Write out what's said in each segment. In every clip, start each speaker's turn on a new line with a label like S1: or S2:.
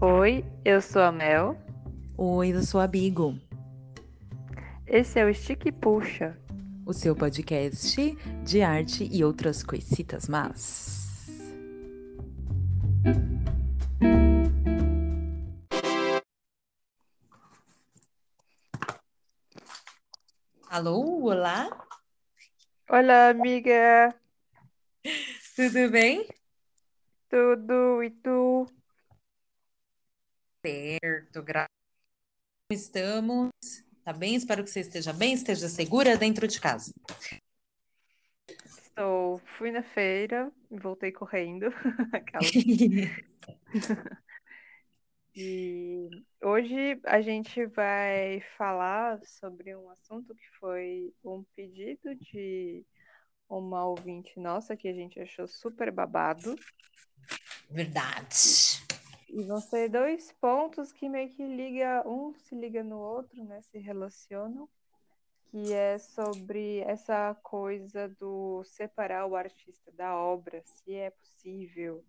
S1: Oi, eu sou a Mel.
S2: Oi, eu sou a Bigo.
S1: Esse é o Stick e Puxa,
S2: o seu podcast de arte e outras coisitas más. Alô, olá?
S1: Olá, amiga.
S2: Tudo bem?
S1: Tudo, e tu?
S2: Certo, graças. Estamos. Tá bem? Espero que você esteja bem, esteja segura dentro de casa.
S1: Estou. Fui na feira e voltei correndo. e hoje a gente vai falar sobre um assunto que foi um pedido de uma ouvinte nossa que a gente achou super babado.
S2: Verdade.
S1: E vão ser dois pontos que meio que liga, um se liga no outro, né? Se relacionam, que é sobre essa coisa do separar o artista da obra, se é possível.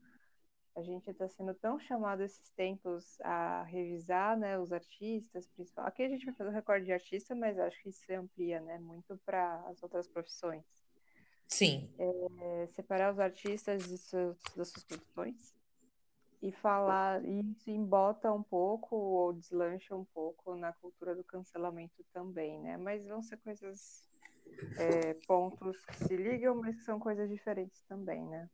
S1: A gente está sendo tão chamado esses tempos a revisar, né, os artistas, principal. Aqui a gente vai fazer o recorde de artista, mas acho que isso se amplia, né, muito para as outras profissões.
S2: Sim.
S1: É, separar os artistas de seus, das suas produções e falar isso embota um pouco ou deslancha um pouco na cultura do cancelamento também, né? Mas vão ser coisas, é, pontos que se ligam, mas que são coisas diferentes também, né?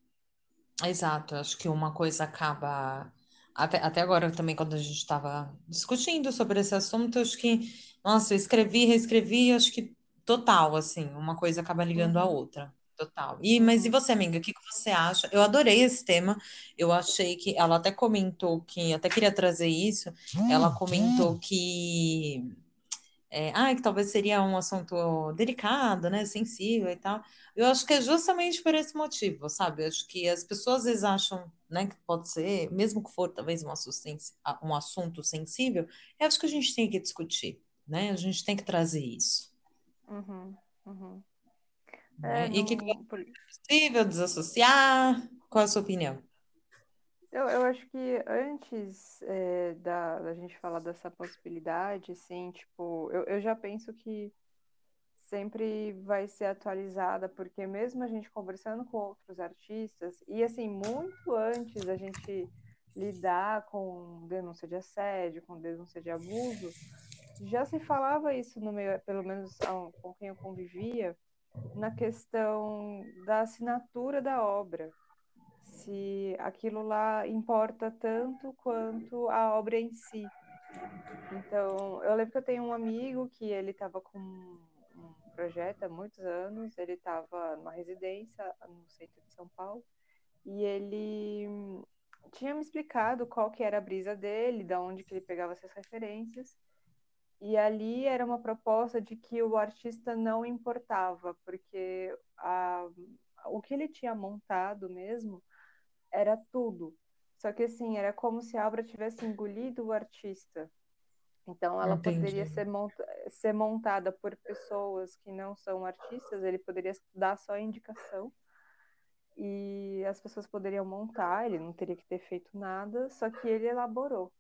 S2: Exato, acho que uma coisa acaba. Até, até agora também, quando a gente estava discutindo sobre esse assunto, acho que, nossa, eu escrevi, reescrevi, acho que total, assim, uma coisa acaba ligando a uhum. outra. Total. E, mas e você, amiga, o que, que você acha? Eu adorei esse tema. Eu achei que ela até comentou que até queria trazer isso. Ela comentou que é, ah, que talvez seria um assunto delicado, né, sensível e tal. Eu acho que é justamente por esse motivo, sabe? Eu acho que as pessoas às vezes acham, né, que pode ser, mesmo que for talvez um assunto, um assunto sensível, eu acho que a gente tem que discutir, né? A gente tem que trazer isso.
S1: Uhum, uhum.
S2: Né? É, e que é possível desassociar? Qual a sua opinião?
S1: Eu, eu acho que antes é, da, da gente falar dessa possibilidade, assim, tipo, eu, eu já penso que sempre vai ser atualizada, porque mesmo a gente conversando com outros artistas, e assim, muito antes da gente lidar com denúncia de assédio, com denúncia de abuso, já se falava isso no meio, pelo menos com quem eu convivia, na questão da assinatura da obra, se aquilo lá importa tanto quanto a obra em si. Então, eu lembro que eu tenho um amigo que ele estava com um projeto há muitos anos, ele estava numa residência no centro de São Paulo, e ele tinha me explicado qual que era a brisa dele, da onde que ele pegava essas referências, e ali era uma proposta de que o artista não importava, porque a, o que ele tinha montado mesmo era tudo. Só que assim, era como se a obra tivesse engolido o artista. Então ela Entendi. poderia ser, monta ser montada por pessoas que não são artistas, ele poderia dar só indicação e as pessoas poderiam montar, ele não teria que ter feito nada, só que ele elaborou.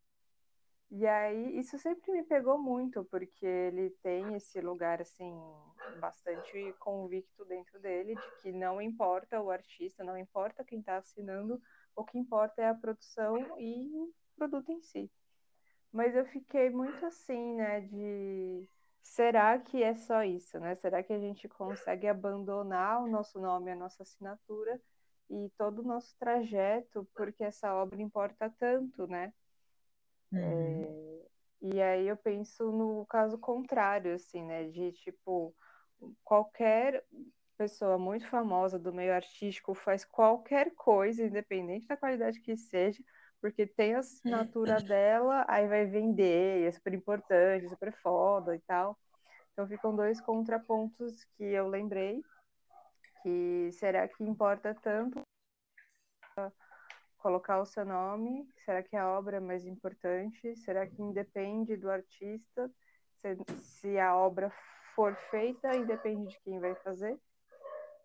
S1: E aí, isso sempre me pegou muito, porque ele tem esse lugar, assim, bastante convicto dentro dele de que não importa o artista, não importa quem está assinando, o que importa é a produção e o produto em si. Mas eu fiquei muito assim, né, de será que é só isso, né? Será que a gente consegue abandonar o nosso nome, a nossa assinatura e todo o nosso trajeto, porque essa obra importa tanto, né? Uhum. É, e aí eu penso no caso contrário, assim, né? De tipo, qualquer pessoa muito famosa do meio artístico faz qualquer coisa, independente da qualidade que seja, porque tem a assinatura dela, aí vai vender, é super importante, super foda e tal. Então ficam dois contrapontos que eu lembrei, que será que importa tanto colocar o seu nome? Será que a obra é mais importante? Será que independe do artista? Se, se a obra for feita, independe de quem vai fazer?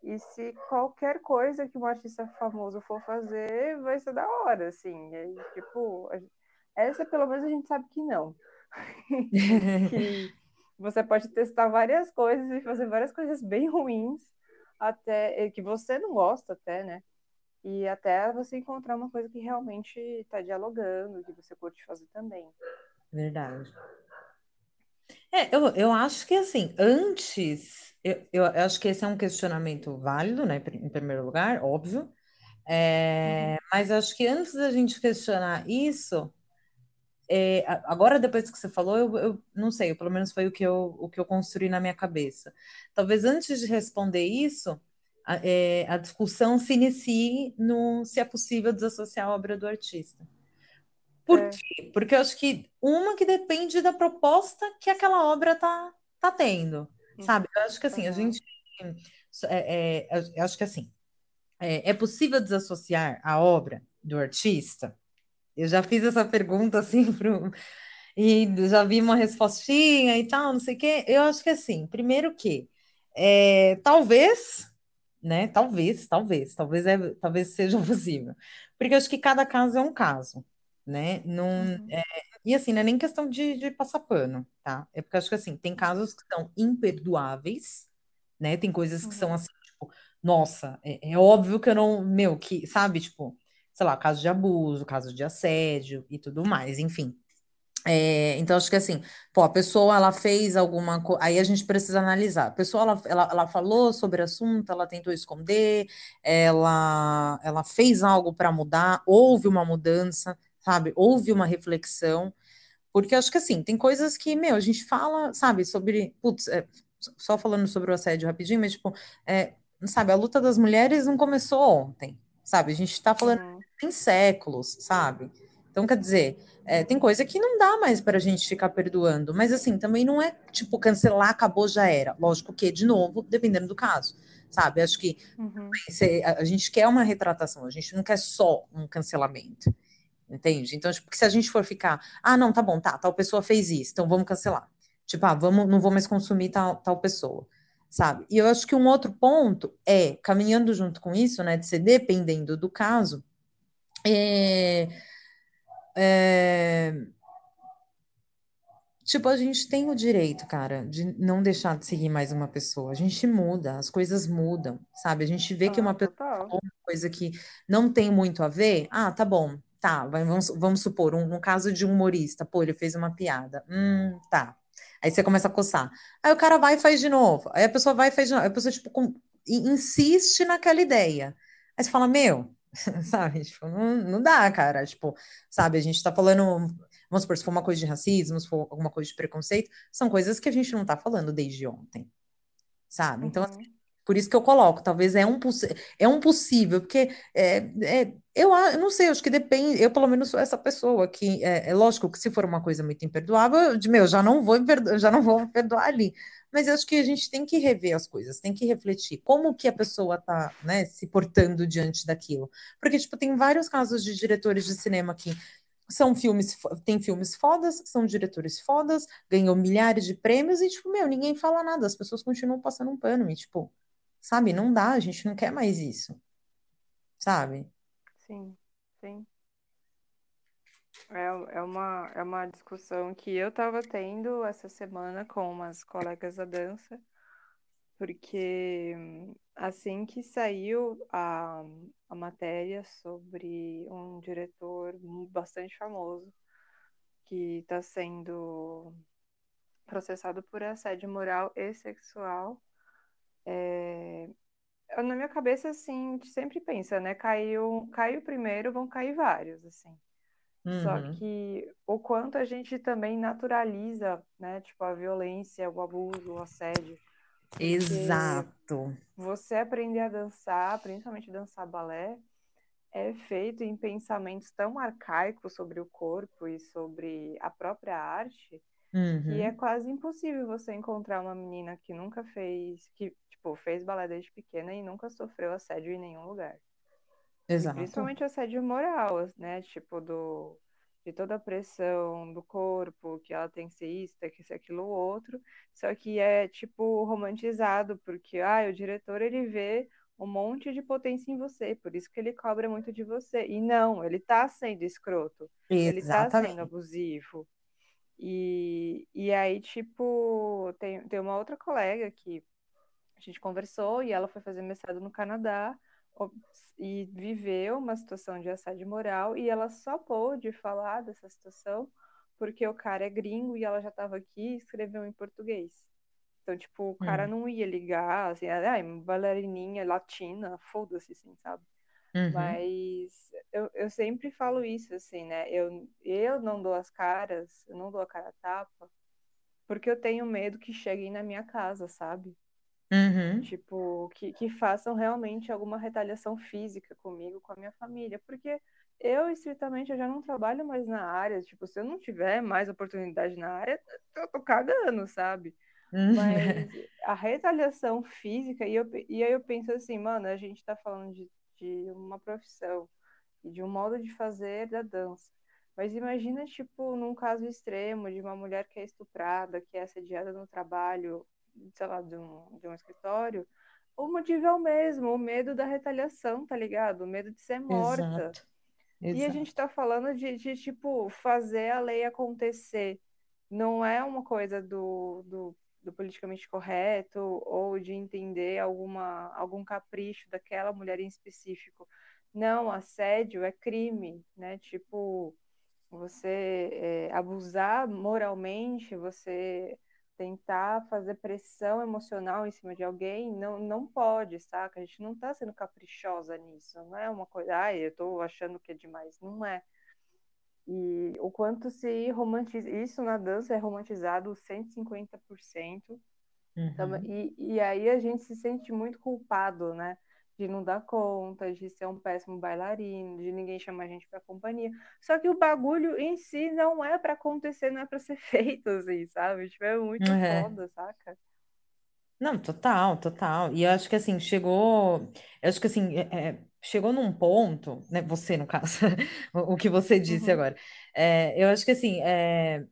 S1: E se qualquer coisa que um artista famoso for fazer, vai ser da hora, assim. É, tipo, essa pelo menos a gente sabe que não. que você pode testar várias coisas e fazer várias coisas bem ruins, até que você não gosta até, né? E até você encontrar uma coisa que realmente está dialogando, que você curte fazer também.
S2: Verdade. É, eu, eu acho que assim, antes, eu, eu acho que esse é um questionamento válido, né? Em primeiro lugar, óbvio. É, uhum. Mas acho que antes da gente questionar isso, é, agora depois que você falou, eu, eu, não sei, pelo menos foi o que eu, o que eu construí na minha cabeça. Talvez antes de responder isso, a, é, a discussão se inicie no se é possível desassociar a obra do artista. Por é. quê? Porque eu acho que uma que depende da proposta que aquela obra tá, tá tendo, hum. sabe? Eu acho que assim, uhum. a gente. É, é, eu acho que assim, é, é possível desassociar a obra do artista? Eu já fiz essa pergunta assim pro, e já vi uma respostinha e tal, não sei o quê. Eu acho que assim, primeiro que é, talvez, né? Talvez, talvez, talvez é, talvez seja possível, porque eu acho que cada caso é um caso, né? Não, uhum. é, e assim, não é nem questão de, de passar pano, tá? É porque eu acho que assim, tem casos que são imperdoáveis, né? Tem coisas que uhum. são assim, tipo, nossa, é, é óbvio que eu não, meu, que, sabe, tipo sei lá, caso de abuso, caso de assédio e tudo mais, enfim. É, então, acho que assim, pô, a pessoa ela fez alguma coisa, aí a gente precisa analisar. A pessoa ela, ela, ela falou sobre o assunto, ela tentou esconder, ela, ela fez algo para mudar, houve uma mudança, sabe? Houve uma reflexão, porque acho que assim, tem coisas que, meu, a gente fala, sabe, sobre, putz, é, só falando sobre o assédio rapidinho, mas tipo, é, sabe, a luta das mulheres não começou ontem, sabe? A gente está falando tem séculos, sabe? Então, quer dizer, é, tem coisa que não dá mais para a gente ficar perdoando, mas assim, também não é tipo cancelar, acabou, já era. Lógico que, de novo, dependendo do caso, sabe? Acho que uhum. a, gente quer uma retratação, a gente não quer só um cancelamento, entende? Então, tipo, se a gente for ficar, ah, não, tá bom, tá, tal pessoa fez isso, então vamos cancelar. Tipo, ah, vamos, não vou mais consumir tal, tal pessoa sabe? E eu acho que um outro ponto é, caminhando junto com isso, né, de ser dependendo do caso, é, é, tipo, a gente tem o direito, cara, de não deixar de seguir mais uma pessoa. A gente muda, as coisas mudam, sabe? A gente vê que uma pessoa uma coisa que não tem muito a ver, ah, tá bom, tá, vamos, vamos supor, um, no caso de um humorista, pô, ele fez uma piada, hum, tá. Aí você começa a coçar. Aí o cara vai e faz de novo. Aí a pessoa vai e faz de novo. Aí a pessoa, tipo, com, insiste naquela ideia. Aí você fala, meu, sabe? Tipo, não, não dá, cara. Tipo, sabe, a gente tá falando, vamos supor, se for uma coisa de racismo, se for alguma coisa de preconceito, são coisas que a gente não tá falando desde ontem, sabe? Então, assim, uhum. por isso que eu coloco, talvez é um, é um possível, porque é, é, eu, eu não sei, acho que depende, eu pelo menos sou essa pessoa que, é, é lógico que se for uma coisa muito imperdoável, eu, meu, já não vou, já não vou perdoar ali, mas eu acho que a gente tem que rever as coisas, tem que refletir como que a pessoa está né, se portando diante daquilo. Porque, tipo, tem vários casos de diretores de cinema que são filmes, tem filmes fodas, são diretores fodas, ganham milhares de prêmios e, tipo, meu, ninguém fala nada, as pessoas continuam passando um pano e, tipo, sabe, não dá, a gente não quer mais isso, sabe?
S1: Sim, sim. É, é uma, é uma discussão que eu estava tendo essa semana com umas colegas da dança, porque assim que saiu a, a matéria sobre um diretor bastante famoso que está sendo processado por assédio moral e sexual, é, na minha cabeça, assim, a gente sempre pensa, né? Caiu, caiu primeiro, vão cair vários, assim. Só
S2: Uhum.
S1: que o quanto a gente também naturaliza, né, tipo, a violência, o abuso, o assédio.
S2: Exato.
S1: você aprender a dançar, principalmente dançar balé, é feito em pensamentos tão arcaicos sobre o corpo e sobre a própria arte, que é
S2: Uhum.
S1: quase impossível você encontrar uma menina que nunca fez, que, tipo, fez balé desde pequena e nunca sofreu assédio em nenhum lugar.
S2: Exato.
S1: principalmente assédio moral, né? Tipo, do, de toda a pressão do corpo, que ela tem que ser isso, tem que ser aquilo outro. Só que é, tipo, romantizado, porque, ah, o diretor, ele vê um monte de potência em você, por isso que ele cobra muito de você. E não, ele tá sendo escroto, ele tá sendo abusivo. E, e aí, tipo, tem, tem uma outra colega que a gente conversou e ela foi fazer mestrado no Canadá e viveu uma situação de assédio moral e ela só pôde falar dessa situação porque o cara é gringo e ela já estava aqui e escreveu em português. Então, tipo, o cara uhum. não ia ligar, assim, ai, bailarininha latina, foda-se, assim, sabe? Uhum. Mas eu, eu sempre falo isso, assim, né? Eu, eu não dou as caras, eu não dou a cara a tapa, porque eu tenho medo que cheguem na minha casa, sabe?
S2: Uhum.
S1: Tipo, que, que façam realmente alguma retaliação física comigo, com a minha família. Porque eu, estritamente, eu já não trabalho mais na área. Tipo, se eu não tiver mais oportunidade na área, eu tô cagando, sabe? Uhum. Mas a retaliação física, e, eu, e aí eu penso assim, mano, a gente tá falando de, de uma profissão e de um modo de fazer da dança. Mas imagina, tipo, num caso extremo de uma mulher que é estuprada, que é assediada no trabalho, sei lá, de um, de um escritório, o motivo é o mesmo, o medo da retaliação, tá ligado? O medo de ser morta. Exato. Exato. E a gente tá falando de, de, tipo, fazer a lei acontecer. Não é uma coisa do, do do politicamente correto ou de entender alguma, algum capricho daquela mulher em específico. Não, assédio é crime, né? Tipo, você é, abusar moralmente, você tentar fazer pressão emocional em cima de alguém, não, não pode, saca? A gente não tá sendo caprichosa nisso, não é uma coisa, ai, eu tô achando que é demais, não é. E o quanto se romantiza. Isso na dança é romantizado 150%. Uhum. E, e aí a gente se sente muito culpado, né? De não dar conta, de ser um péssimo bailarino, de ninguém chamar a gente para companhia. Só que o bagulho em si não é para acontecer, não é para ser feito, assim, sabe? Tipo, é muito é. foda, saca?
S2: Não, total, total. E eu acho que assim, chegou. Eu acho que assim, é, é chegou num ponto, né? Você, no caso, o, que você disse uhum. agora. É, eu acho que assim, é,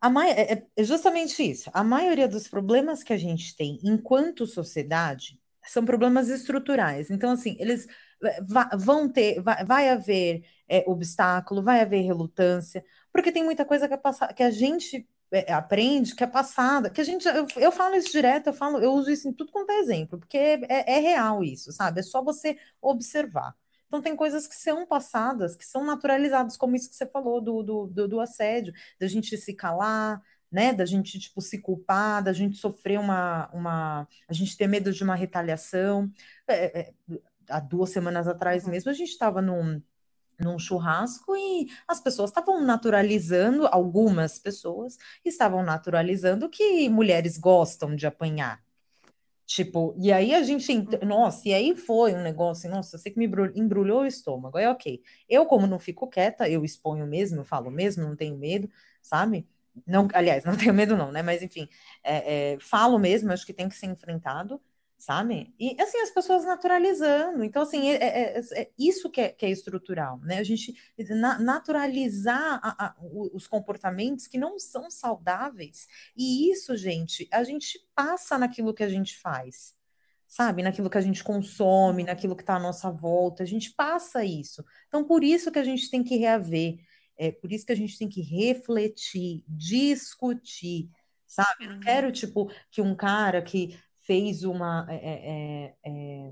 S2: a é, é, é justamente isso. A maioria dos problemas que a gente tem enquanto sociedade são problemas estruturais. Então, assim, eles é, vão ter, vai, vai haver é, obstáculo, vai haver relutância, porque tem muita coisa que, é que a gente é, aprende, que é passada, que a gente, eu, eu falo isso direto, eu falo, eu uso isso em tudo quanto é exemplo, porque é, é, é real isso, sabe? É só você observar. Então, tem coisas que são passadas, que são naturalizadas, como isso que você falou do, do, do, do assédio, da gente se calar, né, da gente, tipo, se culpar, da gente sofrer uma, uma, a gente ter medo de uma retaliação. É, é, há duas semanas atrás uhum. mesmo, a gente estava num, num churrasco e as pessoas estavam naturalizando, algumas pessoas estavam naturalizando que mulheres gostam de apanhar. Tipo, e aí a gente, uhum. nossa, e aí foi um negócio, nossa, eu sei que me embrulhou o estômago, é ok. Eu, como não fico quieta, eu exponho mesmo, eu falo mesmo, não tenho medo, sabe? Não, aliás, não tenho medo não, né? Mas enfim, é, é, falo mesmo, acho que tem que ser enfrentado sabe? E assim, as pessoas naturalizando. Então, assim, é, é, é, é isso que é, que é, estrutural, né? A gente na, naturalizar a, a, os comportamentos que não são saudáveis. E isso, gente, a gente passa naquilo que a gente faz. Sabe, naquilo que a gente consome, naquilo que está à nossa volta, a gente passa isso. Então, por isso que a gente tem que reaver, é por isso que a gente tem que refletir, discutir, sabe? Eu não quero, tipo, que um cara que fez uma. É, é, é, é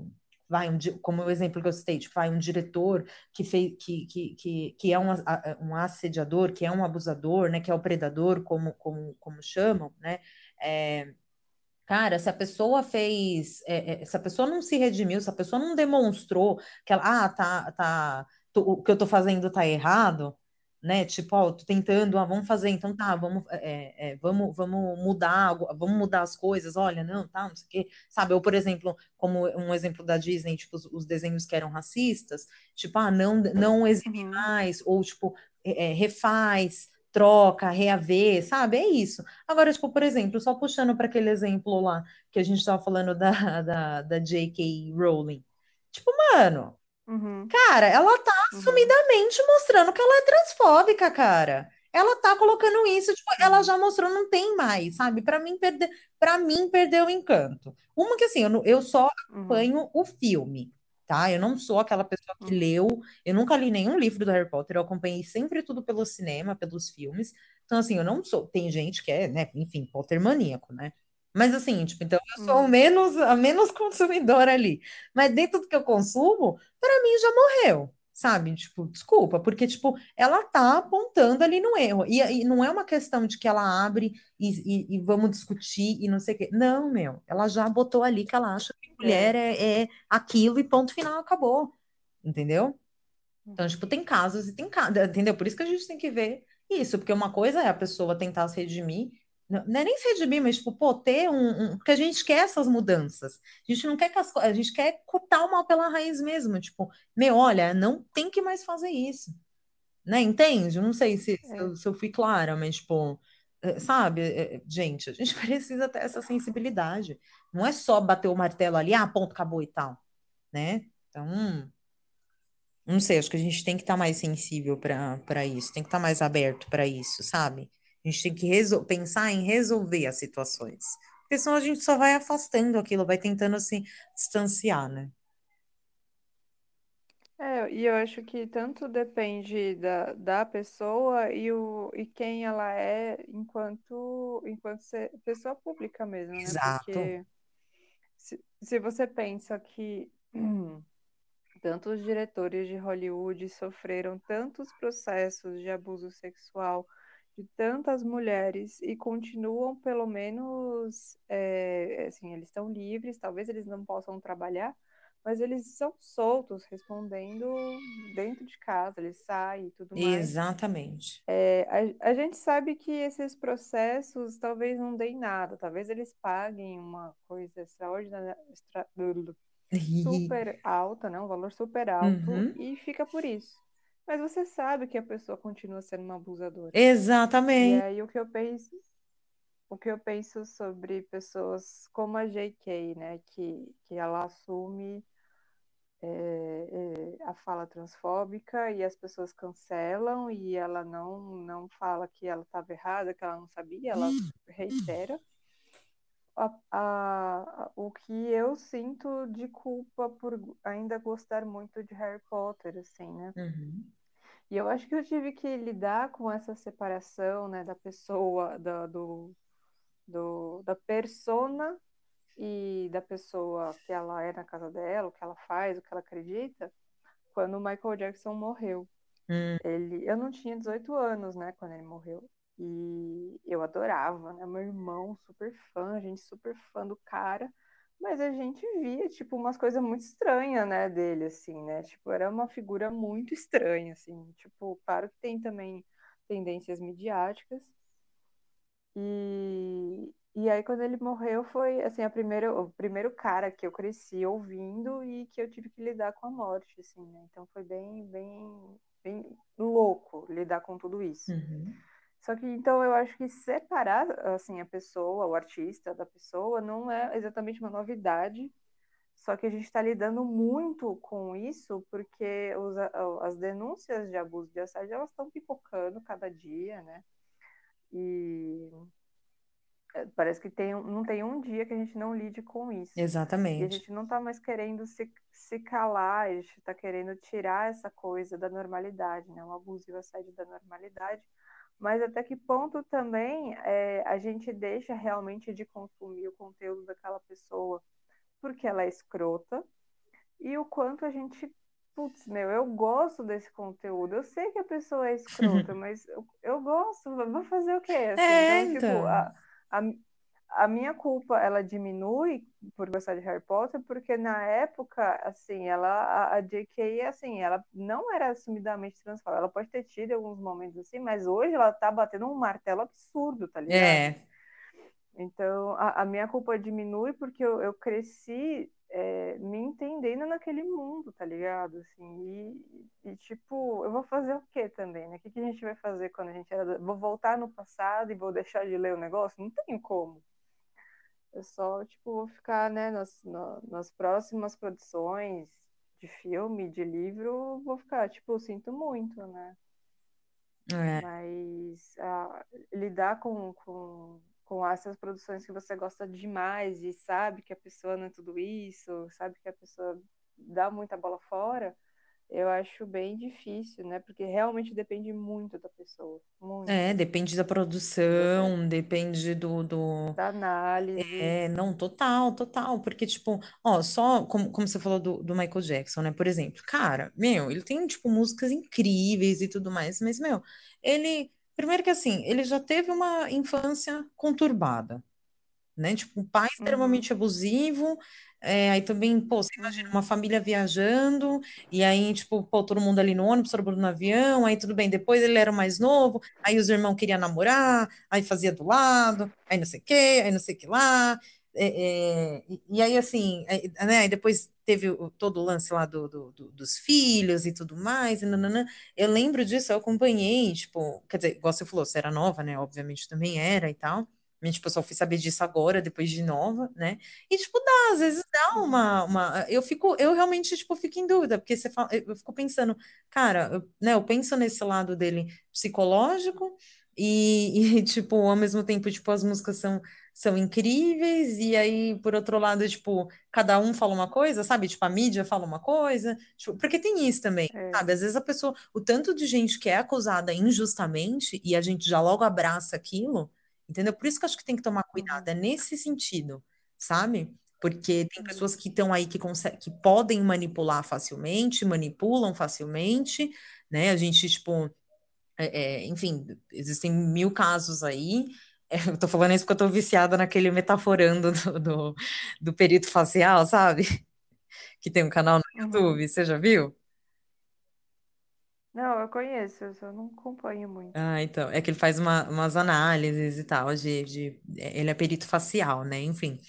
S2: vai um, como o exemplo que eu citei, tipo, vai um diretor que, fez, que, que, que, que é um, um assediador, que é um abusador, né, que é o predador, como, como, como chamam, né, é, cara, se a pessoa fez, é, se a pessoa não se redimiu, se a pessoa não demonstrou que ela, ah, tá, tá, o que eu tô fazendo tá errado, né? Tipo, ó, tô tentando, ah, vamos fazer, então tá, vamos, é, é, vamos, vamos mudar, vamos mudar as coisas, olha, não, tá, não sei o quê, sabe? Ou, por exemplo, como um exemplo da Disney, tipo, os, os desenhos que eram racistas, tipo, ah, não, não exibe uhum. mais, ou, tipo, é, refaz, troca, reaver, sabe? É isso. Agora, tipo, por exemplo, só puxando para aquele exemplo lá que a gente estava falando da, da, da J.K. Rowling. Tipo, mano,
S1: Uhum.
S2: Cara, ela tá uhum. assumidamente mostrando que ela é transfóbica, cara. ela tá colocando isso, tipo, ela
S1: uhum,
S2: já mostrou, não tem mais, sabe? Para mim, perde... para mim, perdeu o encanto. Uma que assim, eu, eu só
S1: uhum,
S2: acompanho o filme, tá? Eu não sou aquela pessoa que
S1: uhum,
S2: leu, eu nunca li nenhum livro do Harry Potter, eu acompanhei sempre tudo pelo cinema, pelos filmes. Então, assim, eu não sou. Tem gente que é, né, enfim, Potter maníaco, né? Mas assim, tipo, então eu sou o
S1: uhum.
S2: menos, a menos consumidora ali. Mas dentro do que eu consumo, para mim já morreu, sabe? Tipo, desculpa, porque, tipo, ela tá apontando ali no erro. E, e não é uma questão de que ela abre e, e- e vamos discutir e não sei o quê. Não, meu, ela já botou ali que ela acha que mulher
S1: É.
S2: é, é aquilo e ponto final, acabou. Entendeu? Então, tipo, tem casos e tem casos, entendeu? Por isso que a gente tem que ver isso, porque uma coisa é a pessoa tentar se redimir, não não é nem se redimir, mas, tipo, pô, ter um, um- Porque a gente quer essas mudanças. A gente não quer que as... A gente quer cortar o mal pela raiz mesmo. Tipo, meu, olha, não tem que mais fazer isso, né? Entende? Não sei se, se
S1: É.
S2: eu, se eu fui clara, mas, tipo, eh, sabe, eh, gente, a gente precisa ter essa sensibilidade. Não é só bater o martelo ali, ah, ponto, acabou e tal, né? Então. Não sei, acho que a gente tem que estar mais sensível para para isso, tem que estar mais aberto para isso, sabe? A gente tem que pensar em resolver as situações. Porque senão a gente só vai afastando aquilo, vai tentando se distanciar, né?
S1: É, e eu acho que tanto depende da, da pessoa e, o, e quem ela é enquanto, enquanto se- pessoa pública mesmo, né?
S2: Exato.
S1: Porque se, se você pensa que tanto os diretores de Hollywood sofreram tantos processos de abuso sexual de tantas mulheres e continuam, pelo menos, é, assim, eles estão livres, talvez eles não possam trabalhar, mas eles são soltos, respondendo dentro de casa, eles saem e tudo mais.
S2: Exatamente.
S1: É, a, a gente sabe que esses processos talvez não deem nada, talvez eles paguem uma coisa extraordinária, extra, super alta, né? Um valor super alto
S2: Uhum.
S1: e fica por isso. Mas você sabe que a pessoa continua sendo uma abusadora. E
S2: Exatamente.
S1: aí o que eu penso, o que eu penso sobre pessoas como a JK, né? Que, que ela assume é, é, a fala transfóbica e as pessoas cancelam e ela não, não fala que ela estava errada, que ela não sabia, ela reitera. a, a, o que eu sinto de culpa por ainda gostar muito de Harry Potter, assim, né?
S2: Uhum.
S1: E eu acho que eu tive que lidar com essa separação, né, da pessoa, da, do, do, da persona e da pessoa que ela é na casa dela, o que ela faz, o que ela acredita, quando o Michael Jackson morreu.
S2: Hum,
S1: Ele, eu não tinha 18 anos, né, quando ele morreu. E eu adorava, né? Meu irmão, super fã, a gente super fã do cara. Mas a gente via, tipo, umas coisas muito estranhas, né, dele, assim, né? Tipo, era uma figura muito estranha, assim. Tipo, claro que tem também tendências midiáticas. E, e aí, quando ele morreu, foi, assim, a primeira, o primeiro cara que eu cresci ouvindo e que eu tive que lidar com a morte, assim, né? Então foi bem, bem, bem louco lidar com tudo isso.
S2: uhum.
S1: Só que então eu acho que separar assim a pessoa, o artista da pessoa, não é exatamente uma novidade. Só que a gente está lidando muito com isso porque os, as denúncias de abuso de assédio elas estão pipocando cada dia, né? E parece que tem, não tem um dia que a gente não lide com isso. E a
S2: Exatamente.
S1: gente não está mais querendo se, se calar, a gente está querendo tirar essa coisa da normalidade, né? O abuso e o assédio da normalidade mas até que ponto também é, a gente deixa realmente de consumir o conteúdo daquela pessoa porque ela é escrota e o quanto a gente, putz, meu, eu gosto desse conteúdo, eu sei que a pessoa é escrota, mas eu, eu gosto, vou fazer o quê, assim?
S2: É,
S1: Então, tipo,
S2: então.
S1: a, a, a minha culpa, ela diminui por gostar de Harry Potter, porque na época, assim, ela, a, a J.K., assim, ela não era assumidamente transfóbica. Ela pode ter tido alguns momentos assim, mas hoje ela tá batendo um martelo absurdo, tá ligado?
S2: É,
S1: Então, a, a minha culpa diminui porque eu, eu cresci é, me entendendo naquele mundo, tá ligado? Assim, e, e, tipo, eu vou fazer o quê também, né? O que, que a gente vai fazer quando a gente era. Vou voltar no passado e vou deixar de ler o negócio? Não tem como. Eu só, tipo, vou ficar, né, nas, na- nas próximas produções de filme, de livro, vou ficar, tipo, sinto muito, né?
S2: É.
S1: Mas ah, lidar com, com, com essas produções que você gosta demais e sabe que a pessoa não é tudo isso, sabe que a pessoa dá muita bola fora, eu acho bem difícil, né? Porque realmente depende muito da pessoa. Muito.
S2: É, depende da produção, depende do, do...
S1: da análise.
S2: É, não, total, total, porque, tipo, ó, só como, como você falou do, do Michael Jackson, né, por exemplo, cara, meu, ele tem, tipo, músicas incríveis e tudo mais, mas, meu, ele, primeiro que assim, ele já teve uma infância conturbada, né? Tipo, um pai
S1: Uhum,
S2: extremamente abusivo, é, aí também, pô, você imagina uma família viajando, e aí, tipo, pô, todo mundo ali no ônibus, todo mundo no avião, aí tudo bem, depois ele era mais novo, aí os irmãos queriam namorar, aí fazia do lado, aí não sei o quê, aí não sei o que lá, é, é, e, aí, assim, é, né, aí depois teve o- todo o lance lá do, do- do- dos filhos e tudo mais, e nananã. Eu lembro disso, eu acompanhei, tipo, quer dizer, igual você falou, você era nova, né, obviamente também era e tal, mas, tipo, eu só fui saber disso agora, depois de nova, né? E, tipo, dá, às vezes dá
S1: uhum,
S2: uma, uma... Eu fico, eu realmente, tipo, fico em dúvida, porque você fala, eu fico pensando, cara, eu, né, eu penso nesse lado dele psicológico e, e, tipo, ao mesmo tempo, tipo, as músicas são, são incríveis e aí, por outro lado, tipo, cada um fala uma coisa, sabe? Tipo, a mídia fala uma coisa, tipo, porque tem isso também,
S1: é,
S2: sabe? Às vezes a pessoa, o tanto de gente que é acusada injustamente e a gente já logo abraça aquilo, Entendeu? Por isso que eu acho que tem que tomar cuidado,
S1: uhum,
S2: é nesse sentido, sabe? Porque tem pessoas
S1: uhum,
S2: que estão aí que, que podem manipular facilmente, manipulam facilmente, né? A gente, tipo, é- é, enfim, existem mil casos aí. É, eu tô falando isso porque eu tô viciada naquele metaforando do, do, do perito facial, sabe? Que tem um canal no
S1: uhum.
S2: YouTube, você já viu?
S1: Não, eu conheço, eu só não acompanho muito.
S2: Ah, então, é que ele faz uma- umas análises e tal, de, de- ele é perito facial, né? Enfim.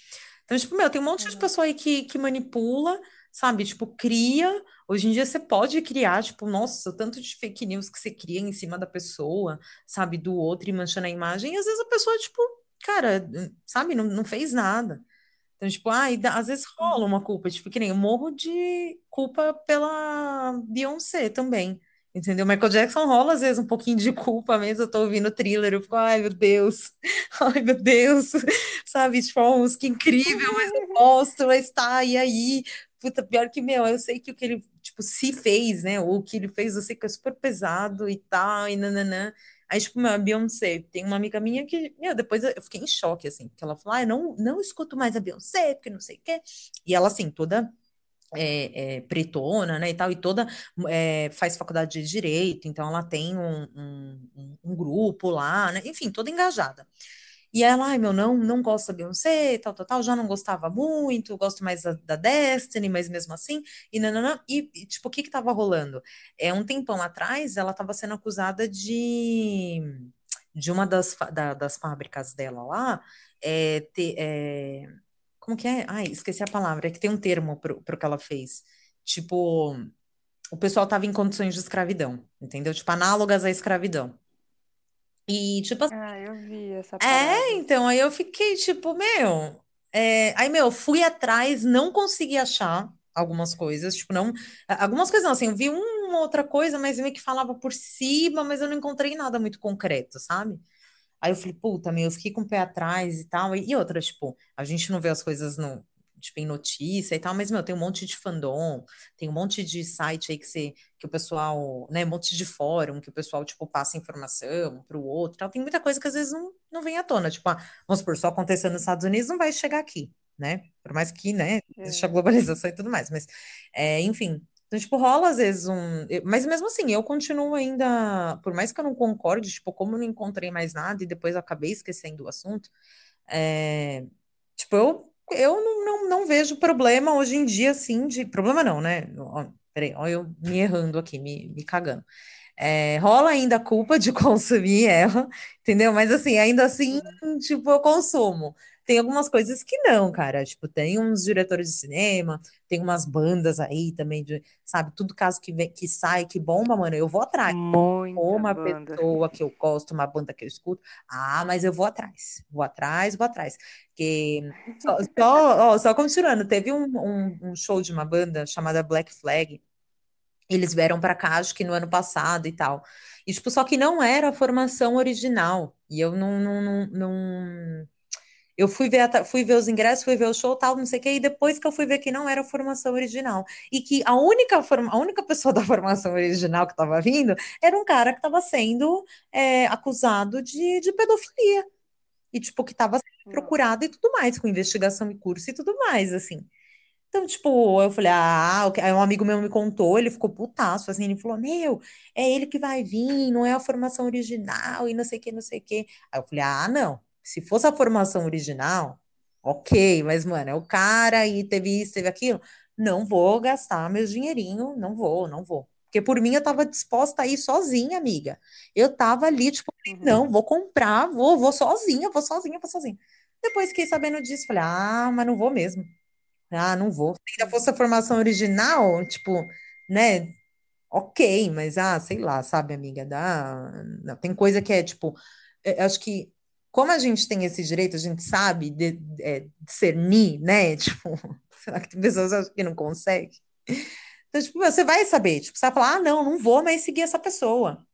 S2: Então, tipo, meu, tem um monte de
S1: Uhum,
S2: pessoa aí que, que manipula, sabe? Tipo, cria. Hoje em dia você pode criar, tipo, nossa, tanto de fake news que você cria em cima da pessoa, sabe? Do outro e manchando a imagem. E às vezes a pessoa, tipo, cara, sabe? Não, não fez nada. Então, tipo, ai, dá- às vezes rola
S1: uhum.
S2: uma culpa, tipo, que nem eu morro de culpa pela Beyoncé também. Entendeu? Michael Jackson rola às vezes um pouquinho de culpa mesmo. Eu tô ouvindo thriller, eu fico, ai meu Deus, ai meu Deus, sabe? Tipo, é uma música incrível, mas eu gosto, mas tá, e aí? Puta, pior que meu, eu sei que o que ele, tipo, se fez, né? O que ele fez, eu sei que é super pesado e tal, e nananã. Aí, tipo, meu, a Beyoncé, tem uma amiga minha que, meu, depois eu fiquei em choque, assim, porque ela falou, ah, eu não, não escuto mais a Beyoncé, porque não sei o quê. E ela, assim, toda é, é, pretona, né, e tal, e toda é, faz faculdade de Direito, então ela tem um, um, um- grupo lá, né, enfim, toda engajada. E ela, ai, meu, não, não gosto da Beyoncé, tal, tal, tal, já não gostava muito, gosto mais da, da Destiny, mas mesmo assim, e nananã, e, e, tipo, o que que tava rolando? É, um tempão atrás, ela tava sendo acusada de, de uma das, da- das fábricas dela lá, é, ter, é, como que é? Ai, esqueci a palavra, é que tem um termo pro, pro que ela fez. Tipo, o pessoal tava em condições de escravidão, entendeu? Tipo, análogas à escravidão. E, tipo
S1: Ah, eu vi essa
S2: é,
S1: parada.
S2: então, aí eu fiquei tipo, meu. é, aí, meu, fui atrás, não consegui achar algumas coisas, tipo, não. Algumas coisas não, assim, eu vi uma outra coisa, mas meio que falava por cima, mas eu não encontrei nada muito concreto, sabe? Aí eu falei, puta, meu, eu fiquei com o pé atrás e tal. E, e outra, tipo, a gente não vê as coisas no, tipo, em notícia e tal, mas, meu, tem um monte de fandom, tem um monte de site aí que, você, que o pessoal, né, um monte de fórum que o pessoal, tipo, passa informação pro outro e tal. Tem muita coisa que às vezes não, não vem à tona. Tipo, ah, vamos supor, só acontecendo nos Estados Unidos não vai chegar aqui, né? Por mais que, né, existe a
S1: É.
S2: globalização e tudo mais. Mas, é, enfim. Então, tipo, rola às vezes um. Mas mesmo assim, eu continuo ainda. Por mais que eu não concorde, tipo, como eu não encontrei mais nada e depois acabei esquecendo o assunto, é, tipo, eu, eu não, não, não vejo problema hoje em dia, assim, de. Problema não, né? Ó, Peraí, ó, eu me errando aqui, me, me cagando. É, rola ainda a culpa de consumir ela, entendeu? Mas assim, ainda assim, tipo, eu consumo. Tem algumas coisas que não, cara. Tipo, tem uns diretores de cinema, tem umas bandas aí também, de, sabe? Tudo caso que, vem, que sai, que bomba, mano, eu vou atrás. Ou
S1: Muita
S2: uma
S1: banda.
S2: pessoa que eu gosto, uma banda que eu escuto, ah, mas eu vou atrás, vou atrás, vou atrás. Porque só, só, ó, só continuando, teve um, um, um show de uma banda chamada Black Flag Eles vieram para cá, acho que no ano passado e tal. E, tipo, só que não era a formação original. E eu não, não, não, não... Eu fui ver, a, fui ver os ingressos, fui ver o show, tal, não sei o quê, e depois que eu fui ver que não era a formação original. E que a única, forma, a única pessoa da formação original que estava vindo era um cara que estava sendo é, acusado de, de pedofilia. E, tipo, que estava sendo procurado e tudo mais, com investigação e curso e tudo mais, assim. Então, tipo, eu falei, ah, ok. aí um amigo meu me contou, ele ficou putaço, assim, ele falou, meu, é ele que vai vir, não é a formação original, e não sei o que, não sei o que. Aí eu falei, ah, não, se fosse a formação original, ok, mas, mano, é o cara e teve isso, teve aquilo, não vou gastar meu dinheirinho, não vou, não vou. Porque por mim eu tava disposta a ir sozinha, amiga. Eu tava ali, tipo, uhum. não, vou comprar, vou, vou sozinha, vou sozinha, vou sozinha. Depois fiquei sabendo disso, falei, ah, mas não vou mesmo. Ah, não vou. Se ainda fosse a formação original, tipo, né? Ok, mas ah, sei lá, sabe, amiga, dá. Não, tem coisa que é tipo, é, acho que como a gente tem esse direito, a gente sabe de, é, discernir, né? Tipo, será que tem pessoas que não conseguem? Então, tipo, você vai saber, tipo, você vai falar, ah, não, não vou mais seguir essa pessoa.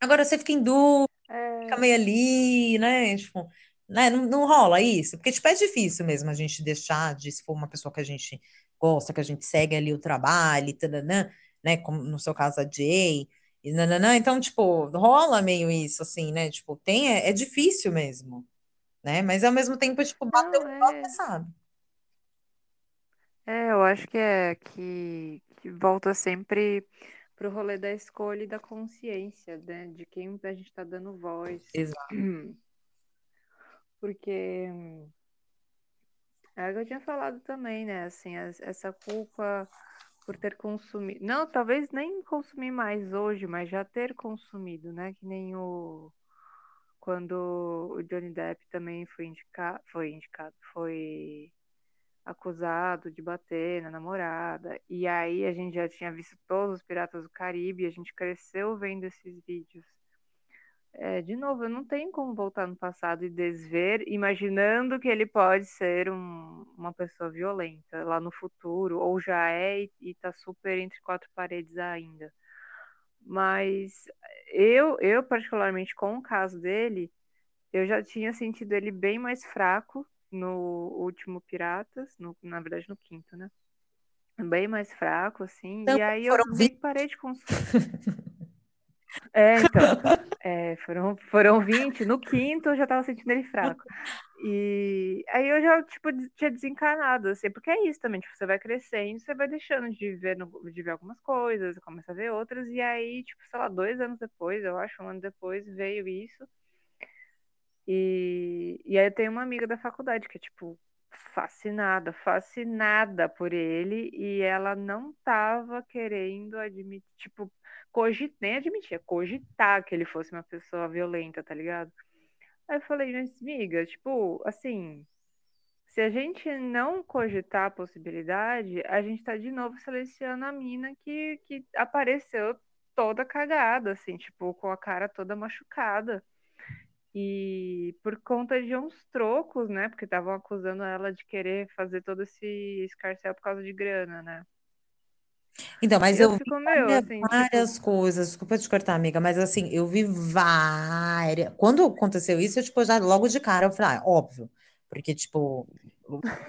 S2: Agora você fica em dúvida, é... fica meio ali, né? Tipo, né? Não, não rola isso, porque tipo, é difícil mesmo a gente deixar de, se for uma pessoa que a gente gosta, que a gente segue ali o trabalho, tadanã, né? Como no seu caso a Jay, e nananã, então, tipo, rola meio isso, assim, né? Tipo, tem, é, é difícil mesmo, né? Mas ao mesmo tempo, tipo, bateu
S1: não,
S2: é... sabe?
S1: É, eu acho que é que, que volta sempre pro rolê da escolha e da consciência, né? De quem a gente tá dando voz.
S2: Exato.
S1: Porque é o que eu tinha falado também, né? Assim, essa culpa por ter consumido. Não, talvez nem consumir mais hoje, mas já ter consumido, né? Que nem o. Quando o Johnny Depp também foi indicado, foi indicado, foi acusado de bater na namorada. E aí a gente já tinha visto todos os Piratas do Caribe, a gente cresceu vendo esses vídeos. É, de novo, eu não tenho como voltar no passado e desver, imaginando que ele pode ser um, uma pessoa violenta lá no futuro, ou já é e, está super entre quatro paredes ainda. Mas eu, eu, particularmente com o caso dele, eu já tinha sentido ele bem mais fraco no último Piratas, no, na verdade no quinto, né? Bem mais fraco, assim. Então, e aí eu vi... parei de consumir. É, então, é, foram, foram 20, no quinto eu já tava sentindo ele fraco. E aí eu já, tipo, tinha desencanado, assim, porque é isso também, tipo, você vai crescendo, você vai deixando de ver, de ver algumas coisas, começa a ver outras, e aí, tipo, sei lá, dois anos depois, eu acho, um ano depois, veio isso. E, e aí eu tenho uma amiga da faculdade que é, tipo, fascinada, fascinada por ele, e ela não tava querendo admitir, tipo, cogit, nem admitia, cogitar que ele fosse uma pessoa violenta, tá ligado? Aí eu falei, mas amiga, tipo, assim, se a gente não cogitar a possibilidade, a gente tá de novo selecionando a mina que, que apareceu toda cagada, assim, tipo, com a cara toda machucada. E por conta de uns trocos, né? Porque estavam acusando ela de querer fazer todo esse escarcel por causa de grana, né?
S2: Então, mas eu, eu vi várias, assim, várias tipo... coisas, desculpa te cortar, amiga, mas assim, eu vi várias. Quando aconteceu isso, eu, tipo, já logo de cara, eu falei, ah, óbvio. Porque, tipo,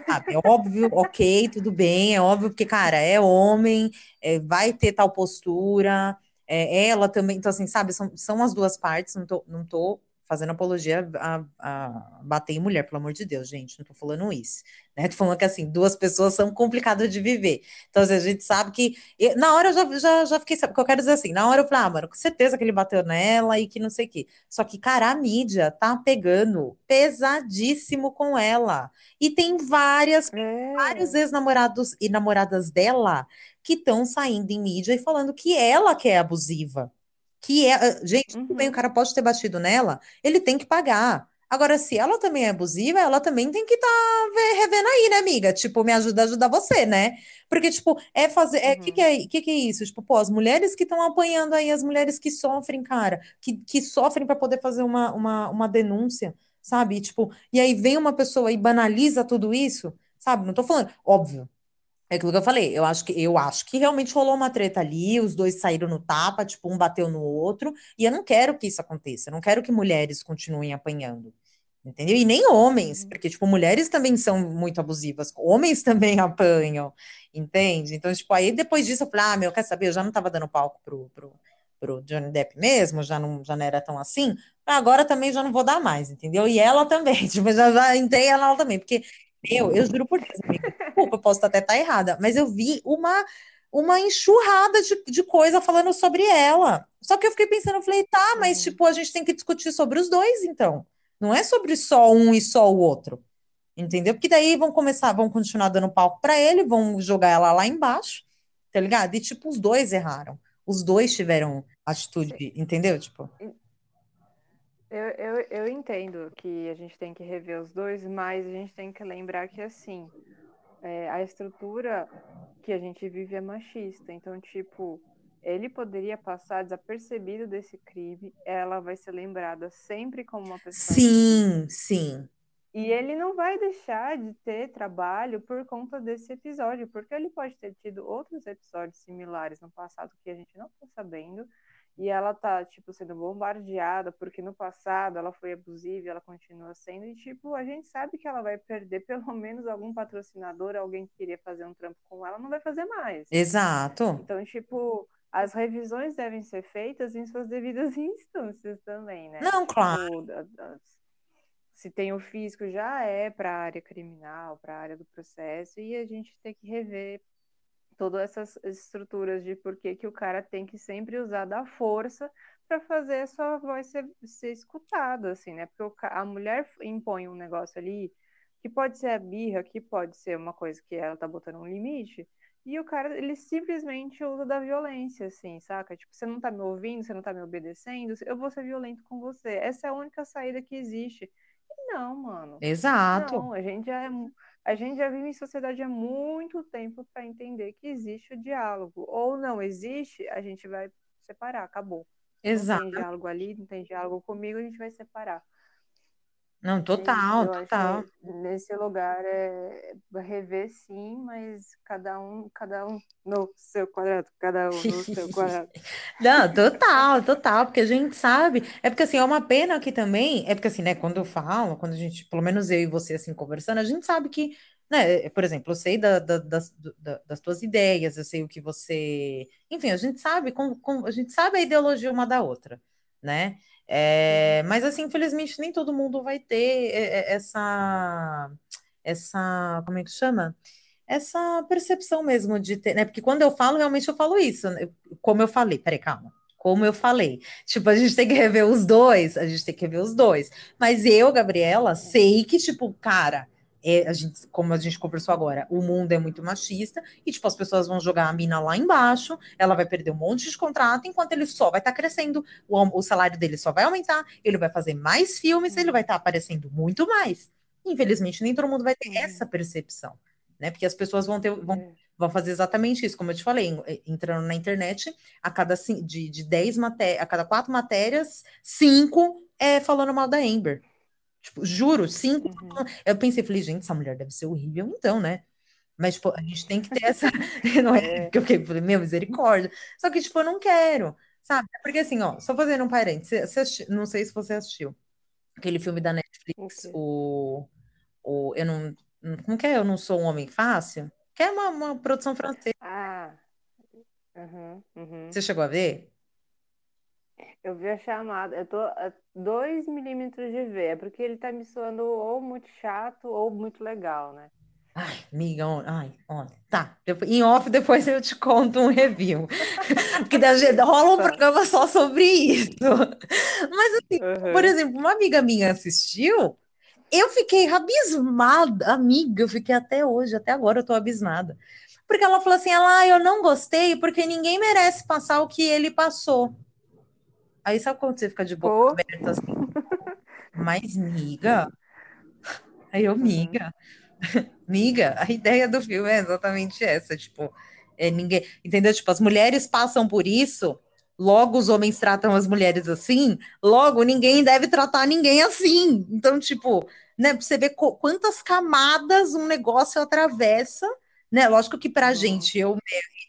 S2: sabe, é óbvio, ok, tudo bem, é óbvio, porque, cara, é homem, é, vai ter tal postura, é, ela também, então, assim, sabe, são, são as duas partes, não tô, não tô fazendo apologia a, a, bater em mulher, pelo amor de Deus, gente, não tô falando isso, né? Tô falando que, assim, duas pessoas são complicadas de viver. Então, assim, a gente sabe que... na hora eu já, já, já fiquei... O que eu quero dizer assim, na hora eu falei, ah, mano, com certeza que ele bateu nela e que não sei o quê. Só que, cara, a mídia tá pegando pesadíssimo com ela. E tem várias, é. vários ex-namorados e namoradas dela que estão saindo em mídia e falando que ela que é abusiva que é, ah, gente, uhum. bem, o cara pode ter batido nela, ele tem que pagar. Agora, se ela também é abusiva, ela também tem que estar tá revendo aí, né, amiga? Tipo, me ajuda a ajudar você, né? Porque, tipo, é fazer. É, uhum. que, que, é, que, que é isso? Tipo, pô, as mulheres que estão apanhando aí, as mulheres que sofrem, cara, que, que sofrem para poder fazer uma, uma, uma denúncia, sabe? tipo, e aí vem uma pessoa e banaliza tudo isso, sabe? Não tô falando, óbvio, É aquilo que eu falei, eu acho que eu acho que realmente rolou uma treta ali, os dois saíram no tapa, tipo, um bateu no outro, e eu não quero que isso aconteça, eu não quero que mulheres continuem apanhando. Entendeu? E nem homens,
S1: Uhum.
S2: porque, tipo, mulheres também são muito abusivas, homens também apanham, entende? Então, tipo, aí depois disso eu falei, ah, meu, quer saber? Eu já não tava dando palco pro, pro, pro Johnny Depp mesmo, já não, já não era tão assim, agora também já não vou dar mais, entendeu? E ela também, tipo, já, já entrei ela também, porque, meu, eu juro por Deus, amiga, desculpa, eu posso até estar errada, mas eu vi uma, uma enxurrada de, de coisa falando sobre ela. Só que eu fiquei pensando, eu falei, tá, mas,
S1: Uhum.
S2: tipo, a gente tem que discutir sobre os dois, então. Não é sobre só um e só o outro, entendeu? Porque daí vão começar, vão continuar dando palco para ele, vão jogar ela lá embaixo, tá ligado? E tipo, os dois erraram. Os dois tiveram atitude, entendeu? Tipo,
S1: Eu, eu, eu entendo que a gente tem que rever os dois, mas a gente tem que lembrar que, assim, é, a estrutura que a gente vive é machista. Então, tipo, ele poderia passar desapercebido desse crime, ela vai ser lembrada sempre como uma pessoa
S2: sim, sim,
S1: E ele não vai deixar de ter trabalho por conta desse episódio, porque ele pode ter tido outros episódios similares no passado que a gente não tá sabendo. E ela tá, tipo, sendo bombardeada, porque no passado ela foi abusiva e ela continua sendo. E, tipo, a gente sabe que ela vai perder pelo menos algum patrocinador, alguém que queria fazer um trampo com ela, não vai fazer mais.
S2: exato.
S1: Então, tipo, as revisões devem ser feitas em suas devidas instâncias também, né?
S2: Não, claro,
S1: Tipo, se tem o físico, já é para a área criminal, para a área do processo, e a gente tem que rever todas essas estruturas de por que, o cara tem que sempre usar da força para fazer a sua voz ser, ser escutada, assim, né? Porque o a mulher impõe um negócio ali que pode ser a birra, que pode ser uma coisa que ela tá botando um limite, e o cara, ele simplesmente usa da violência, assim, saca? Tipo, você não tá me ouvindo, você não tá me obedecendo, eu vou ser violento com você. Essa é a única saída que existe. E não, mano.
S2: exato,
S1: Não, a gente já é, a gente já vive em sociedade há muito tempo para entender que existe o diálogo. Ou não existe, a gente vai separar, acabou. Não tem
S2: exato.
S1: diálogo ali, não tem diálogo comigo, a gente vai separar.
S2: Não,
S1: É
S2: total,
S1: eu
S2: total.
S1: é- nesse lugar é rever sim, mas cada um, cada um no seu quadrado, cada um no seu quadrado.
S2: Não, total, total, porque a gente sabe, é porque assim, é uma pena que também, é porque assim, né, quando eu falo, quando a gente, pelo menos eu e você assim conversando, a gente sabe que, né, por exemplo, eu sei da, da- das, da- das tuas ideias, eu sei o que você, enfim, a gente sabe, com, com- a gente sabe a ideologia uma da outra, né? É, mas assim, infelizmente nem todo mundo vai ter é, é, essa, essa, como é que chama? essa percepção mesmo de ter, né? Porque quando eu falo, realmente eu falo isso, né? Como eu falei, peraí, calma. Como eu falei, tipo, a gente tem que rever os dois, a gente tem que rever os dois. Mas eu, Gabriela, sei que, tipo, cara, é, a gente, como a gente conversou agora, o mundo é muito machista e, tipo, as pessoas vão jogar a mina lá embaixo, ela vai perder um monte de contrato, enquanto ele só vai estar crescendo, o, o salário dele só vai aumentar, ele vai fazer mais filmes, ele vai estar aparecendo muito mais. Infelizmente, nem todo mundo vai ter essa
S1: uhum.
S2: percepção né? Porque as pessoas vão ter, vão,
S1: É,
S2: vão fazer exatamente isso, como eu te falei, entrando na internet, a cada de, de 10 matérias, a cada quatro matérias, cinco é falando mal da Amber. Tipo, juro, cinco.
S1: uhum,
S2: Eu pensei, falei, gente, essa mulher deve ser horrível, então, né? Mas, tipo, a gente tem que ter essa. Não é
S1: é,
S2: porque eu fiquei, falei, meu, misericórdia. Só que, tipo, eu não quero, sabe? Porque assim, ó, só fazendo um parênteses, assisti- não sei se você assistiu aquele filme da Netflix, o o, eu não, como que é? Eu não sou um homem fácil? Que é uma, uma produção francesa.
S1: Ah, uhum, uhum.
S2: Você chegou a ver?
S1: Eu vi a chamada, eu tô a dois milímetros de ver, é porque ele tá me soando ou muito chato ou muito legal, né?
S2: Ai, amiga, ai, olha, tá. Em off, depois eu te conto um review. Porque da- rola um
S1: Tá.
S2: programa só sobre isso. Mas, assim, por
S1: Uhum.
S2: exemplo, uma amiga minha assistiu, eu fiquei abismada, amiga, eu fiquei até hoje, até agora eu tô abismada. Porque ela falou assim, ela, ah, eu não gostei porque ninguém merece passar o que ele passou. Aí sabe quando você fica de boca
S1: Pô.
S2: aberta assim? Mas, miga, aí eu,
S1: Uhum.
S2: miga, miga, a ideia do filme é exatamente essa, tipo, é ninguém, entendeu? Tipo, as mulheres passam por isso, logo os homens tratam as mulheres assim, logo ninguém deve tratar ninguém assim. Então, tipo, né, pra você ver quantas camadas um negócio atravessa, né? Lógico que pra
S1: Uhum.
S2: gente, eu,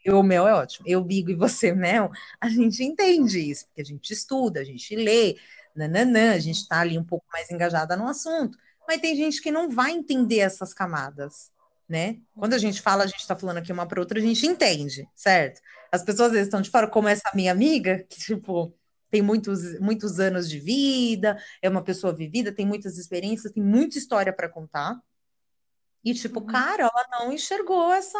S2: eu, o meu é ótimo, eu, Bigo e você, Mel, a gente entende isso, porque a gente estuda, a gente lê, nananã, a gente tá ali um pouco mais engajada no assunto, mas tem gente que não vai entender essas camadas, né? Quando a gente fala, a gente tá falando aqui uma para outra, a gente entende, certo? As pessoas às vezes estão de fora, como essa minha amiga, que, tipo, tem muitos, muitos anos de vida, é uma pessoa vivida, tem muitas experiências, tem muita história para contar. E, tipo,
S1: Uhum.
S2: cara, ela não enxergou essa,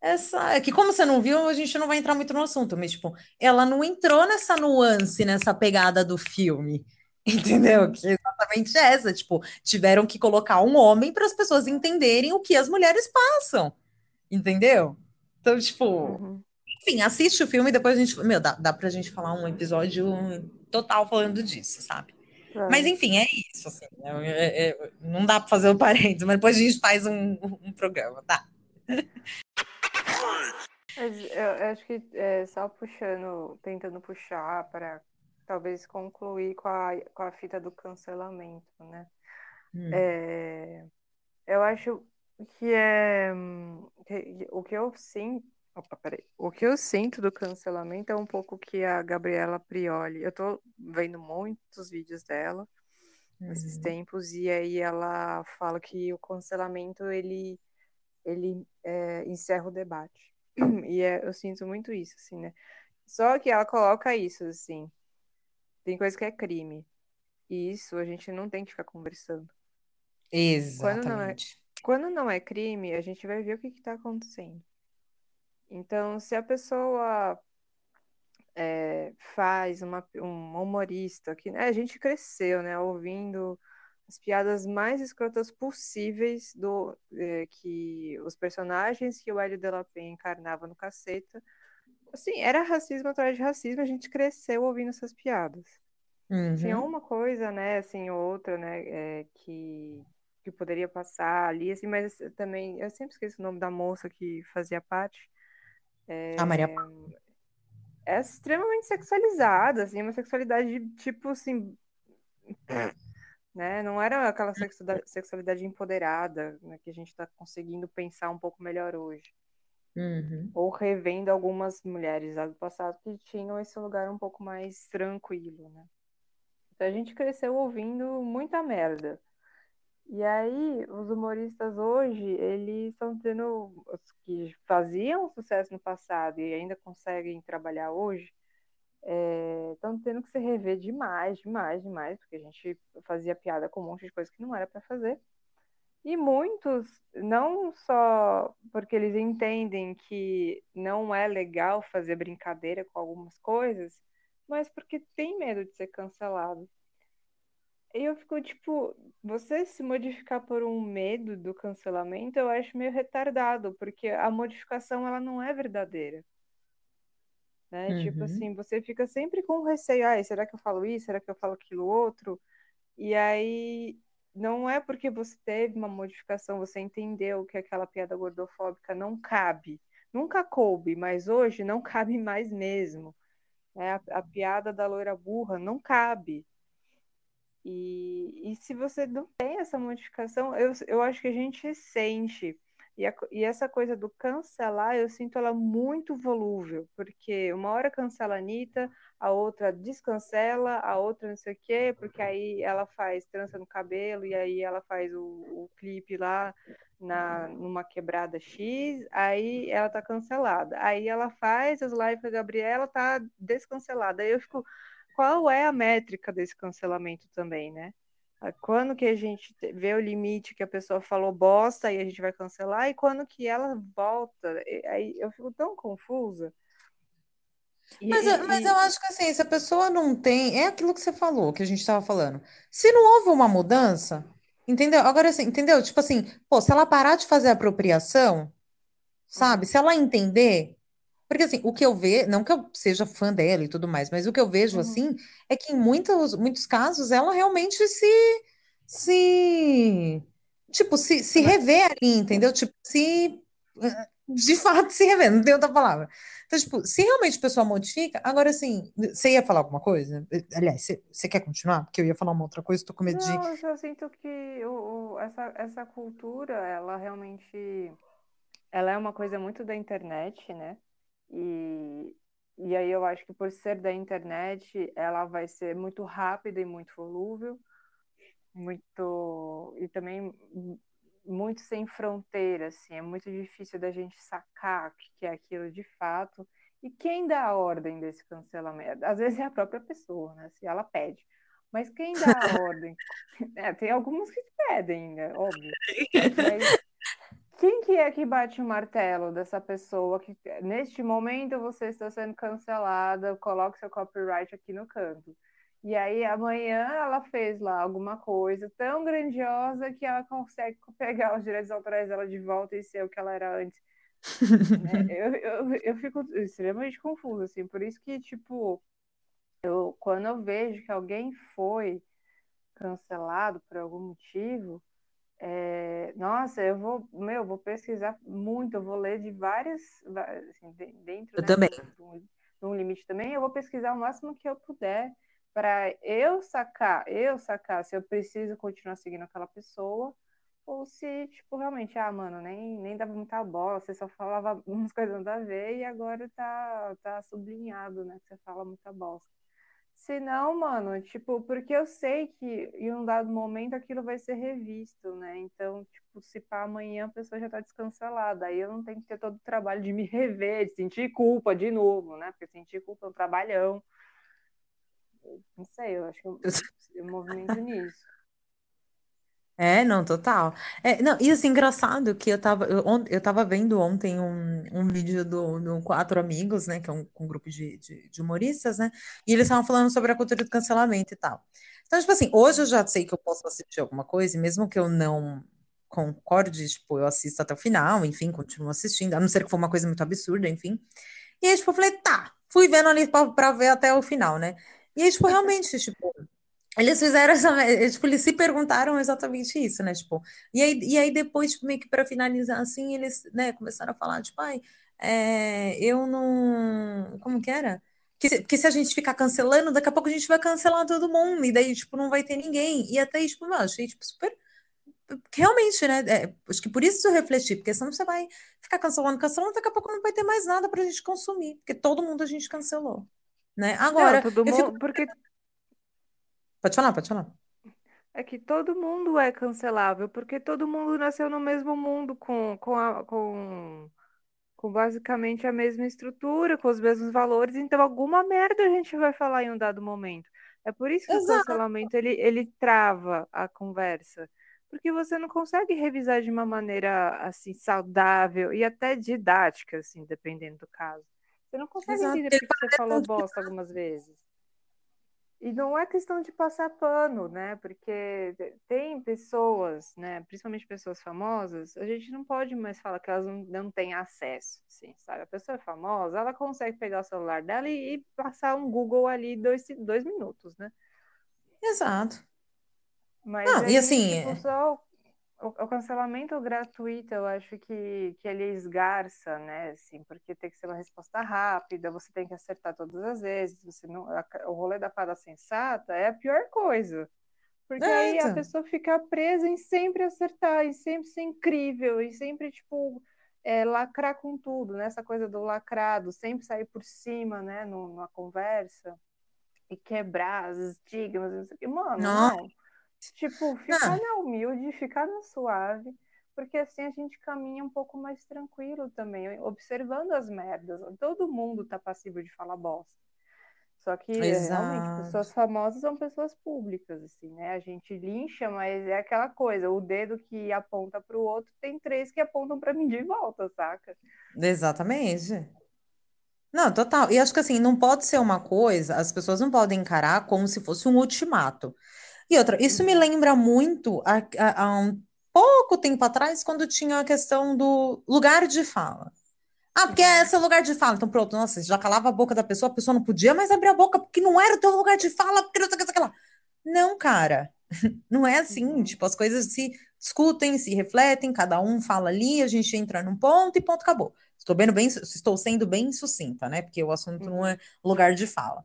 S2: essa. É que, como você não viu, a gente não vai entrar muito no assunto, mas, tipo, ela não entrou nessa nuance, nessa pegada do filme. Entendeu? Que é exatamente essa. Tipo, tiveram que colocar um homem para as pessoas entenderem o que as mulheres passam. Entendeu? Então, tipo,
S1: Uhum.
S2: enfim, assiste o filme e depois a gente. Meu, dá, dá pra gente falar um episódio total falando disso, sabe?
S1: Claro.
S2: Mas enfim, é isso. Assim, é- é- é- não dá pra fazer o parênteses, mas depois a gente faz um, um programa, tá?
S1: Eu, acho que é, só puxando, tentando puxar para talvez concluir com a, com a fita do cancelamento, né?
S2: Hum.
S1: É, eu acho que é que- o que eu sinto, opa, peraí, o que eu sinto do cancelamento é um pouco que a Gabriela Prioli, eu tô vendo muitos vídeos dela
S2: Uhum.
S1: tempos e aí ela fala que o cancelamento ele ele é, encerra o debate. E é- eu sinto muito isso assim né? Só que ela coloca isso assim tem coisa que é crime e isso a gente não tem que ficar conversando. Quando não é-
S2: Exatamente.
S1: quando não é crime a gente vai ver o que está acontecendo então se a pessoa é, faz uma, um humorista que né, a gente cresceu, né, ouvindo as piadas mais escrotas possíveis do é, que os personagens que o Hélio de la Penha encarnava no Caceta. Assim, era racismo atrás de racismo, a gente cresceu ouvindo essas piadas. Tinha
S2: Uhum.
S1: uma coisa, né, assim, ou outra, né, é, que, que poderia passar ali, assim, mas também, eu sempre esqueço o nome da moça que fazia parte.
S2: A Maria
S1: é extremamente sexualizada, assim, uma sexualidade tipo assim, né? Não era aquela sexualidade, sexualidade empoderada, né, que a gente está conseguindo pensar um pouco melhor hoje.
S2: Uhum.
S1: Ou revendo algumas mulheres lá do passado que tinham esse lugar um pouco mais tranquilo, né? Então a gente cresceu ouvindo muita merda. E aí, os humoristas hoje, eles estão tendo. Os que faziam sucesso no passado e ainda conseguem trabalhar hoje, estão tendo que se rever demais, demais, demais, porque a gente fazia piada com um monte de coisa que não era para fazer. E muitos, não só porque eles entendem que não é legal fazer brincadeira com algumas coisas, mas porque tem medo de ser cancelado. E eu fico tipo, você se modificar por um medo do cancelamento, eu acho meio retardado, porque a modificação ela não é verdadeira. Né?
S2: Uhum.
S1: Tipo assim, você fica sempre com receio, ai, será que eu falo isso? Será que eu falo aquilo outro? E aí não é porque você teve uma modificação, você entendeu que aquela piada gordofóbica não cabe. Nunca coube, mas hoje não cabe mais mesmo. né? A, a piada da loira burra não cabe. E, e se você não tem essa modificação, eu, eu acho que a gente sente. E, a- e essa coisa do cancelar, eu sinto ela muito volúvel, porque uma hora cancela a Anitta, a outra descancela, a outra não sei o quê, porque aí ela faz trança no cabelo e aí ela faz o, o clipe lá na, numa quebrada X, aí ela tá cancelada. Aí ela faz as lives com a Gabriela, tá descancelada. Aí eu fico, qual é a métrica desse cancelamento também, né? Quando que a gente te- vê o limite que a pessoa falou bosta e a gente vai cancelar, e quando que ela volta? Aí eu fico tão confusa. E-
S2: Mas,
S1: e-
S2: eu- mas eu acho que assim, se a pessoa não tem, é aquilo que você falou, que a gente estava falando. Se não houve uma mudança, entendeu? Agora assim, entendeu? Tipo assim, pô, se ela parar de fazer apropriação, sabe?
S1: Uhum.
S2: Se ela entender, porque assim, o que eu vejo, não que eu seja fã dela e tudo mais, mas o que eu vejo
S1: Uhum.
S2: assim é que em muitos, muitos casos ela realmente se, se, tipo, se, se revê ali, entendeu? Tipo, se eh, de fato se revê, não tem outra palavra. Então, tipo, se realmente a pessoa modifica, agora assim, você ia falar alguma coisa? Aliás, você, você quer continuar? Porque eu ia falar uma outra coisa, tô com medo de.
S1: Não, eu só sinto que o, o- essa, essa cultura, ela realmente ela é uma coisa muito da internet, né? E, e aí eu acho que por ser da internet, ela vai ser muito rápida e muito volúvel, muito e também muito sem fronteira, assim, é muito difícil da gente sacar o que é aquilo de fato. E quem dá a ordem desse cancelamento? Às vezes é a própria pessoa, né? Se ela pede. Mas quem dá a ordem? É, tem alguns que pedem, né? Óbvio. Mas quem que é que bate o martelo dessa pessoa que neste momento você está sendo cancelada, coloque seu copyright aqui no canto. E aí amanhã ela fez lá alguma coisa tão grandiosa que ela consegue pegar os direitos autorais dela de volta e ser o que ela era antes. né? eu, eu, eu fico extremamente confusa, assim, por isso que, tipo, eu, quando eu vejo que alguém foi cancelado por algum motivo, é, nossa, eu vou, meu, vou pesquisar muito, eu vou ler de várias, assim, dentro
S2: eu né, também. De,
S1: um, de um limite também, eu vou pesquisar o máximo que eu puder para eu sacar, eu sacar se eu preciso continuar seguindo aquela pessoa ou se, tipo, realmente, ah, mano, nem, nem dava muita bola, você só falava umas coisas nada a ver e agora tá, tá sublinhado, né, que você fala muita bosta. Se não, mano, tipo, porque eu sei que em um dado momento aquilo vai ser revisto, né? Então, tipo, se para amanhã a pessoa já tá descancelada, aí eu não tenho que ter todo o trabalho de me rever, de sentir culpa de novo, né? Porque sentir culpa é um trabalhão não sei, eu acho que eu, eu movimento nisso.
S2: É, não, total. É, não, e assim, engraçado que eu tava, eu, eu tava vendo ontem um, um vídeo do, do Quatro Amigos, né, que é um, um grupo de, de, de humoristas, né, e eles estavam falando sobre a cultura do cancelamento e tal. Então, tipo assim, hoje eu já sei que eu posso assistir alguma coisa, e mesmo que eu não concorde, tipo, eu assisto até o final, enfim, continuo assistindo, a não ser que for uma coisa muito absurda, enfim. E aí, tipo, eu falei, tá, fui vendo ali pra, pra ver até o final, né. E aí, tipo, realmente, tipo, eles fizeram essa. Tipo, eles se perguntaram exatamente isso, né? Tipo, e aí, e aí depois, tipo, meio que para finalizar assim, eles, né, começaram a falar, tipo, ai, é, eu não. Como que era? Que se, se a gente ficar cancelando, daqui a pouco a gente vai cancelar todo mundo, e daí, tipo, não vai ter ninguém. E até, tipo, eu achei, tipo, super. Realmente, né? É, acho que por isso eu refleti, porque senão você vai ficar cancelando, cancelando, daqui a pouco não vai ter mais nada pra gente consumir, porque todo mundo a gente cancelou né? Agora,
S1: Não, todo
S2: eu
S1: mundo,
S2: fico.
S1: porque
S2: Pode falar, pode falar.
S1: é que todo mundo é cancelável, porque todo mundo nasceu no mesmo mundo com, com, a- com, com basicamente a mesma estrutura, com os mesmos valores, então alguma merda a gente vai falar em um dado momento. É por isso que o
S2: Exato,
S1: cancelamento ele, ele trava a conversa, porque você não consegue revisar de uma maneira assim saudável e até didática, assim, dependendo do caso. Você não consegue
S2: exato.
S1: entender
S2: Porque
S1: você falou bosta algumas vezes. E não é questão de passar pano, né? Porque tem pessoas, né? Principalmente pessoas famosas, a gente não pode mais falar que elas não, não têm acesso, assim, sabe? A pessoa é famosa, ela consegue pegar o celular dela e, e passar um Google ali dois, dois minutos, né?
S2: Exato.
S1: Mas
S2: Não, e
S1: aí,
S2: assim,
S1: tipo, só o, o cancelamento gratuito, eu acho que, que ele esgarça, né? Assim, porque tem que ser uma resposta rápida, você tem que acertar todas as vezes. Você não, a, o rolê da fada sensata é a pior coisa. Porque
S2: é,
S1: aí a pessoa fica presa em sempre acertar, em sempre ser incrível, e sempre, tipo, é, lacrar com tudo, né? Essa coisa do lacrado, sempre sair por cima, né? Numa conversa, e quebrar as estigmas, não sei o que. Mano,
S2: não,
S1: não. Tipo, ficar
S2: não,
S1: na humilde, ficar no suave, porque assim a gente caminha um pouco mais tranquilo também, observando as merdas. Todo mundo tá passivo de falar bosta. Só que realmente,
S2: exato,
S1: pessoas famosas são pessoas públicas, assim, né? A gente lincha, mas é aquela coisa, o dedo que aponta para o outro tem três que apontam para mim de volta, saca?
S2: exatamente. Não, total. E acho que assim, não pode ser uma coisa, as pessoas não podem encarar como se fosse um ultimato. E outra, isso me
S1: Uhum,
S2: lembra muito a, a- a um pouco tempo atrás, quando tinha a questão do lugar de fala. Ah, porque é
S1: uhum,
S2: seu lugar de fala. Então, pronto, nossa, já calava a boca da pessoa, a pessoa não podia mais abrir a boca porque não era o teu lugar de fala, porque não sei o que, o lá. Não, cara, não é assim.
S1: uhum,
S2: Tipo, as coisas se discutem, se refletem, cada um fala ali, a gente entra num ponto e ponto acabou. Estou bem, bem, estou sendo bem sucinta, né? Porque o assunto não é
S1: uhum,
S2: lugar de fala.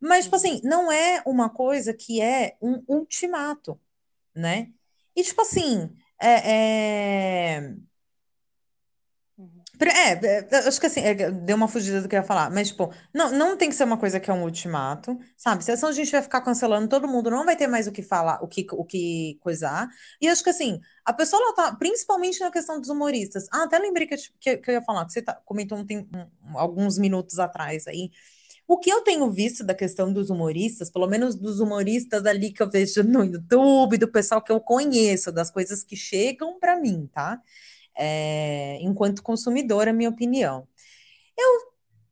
S2: Mas, tipo
S1: uhum,
S2: assim, não é uma coisa que é um ultimato, né? E, tipo assim, é, é É, é, acho que assim, é, deu uma fugida do que eu ia falar, mas, tipo, não, não tem que ser uma coisa que é um ultimato, sabe? Se a gente vai ficar cancelando todo mundo, não vai ter mais o que falar, o que, o que coisar. E acho que, assim, a pessoa, ela tá, principalmente na questão dos humoristas. Ah, até lembrei que, que, que eu ia falar, que você tá, comentou um, um, alguns minutos atrás aí. O que eu tenho visto da questão dos humoristas, pelo menos dos humoristas ali que eu vejo no YouTube, do pessoal que eu conheço, das coisas que chegam para mim, tá? é, enquanto consumidora, minha opinião. Eu,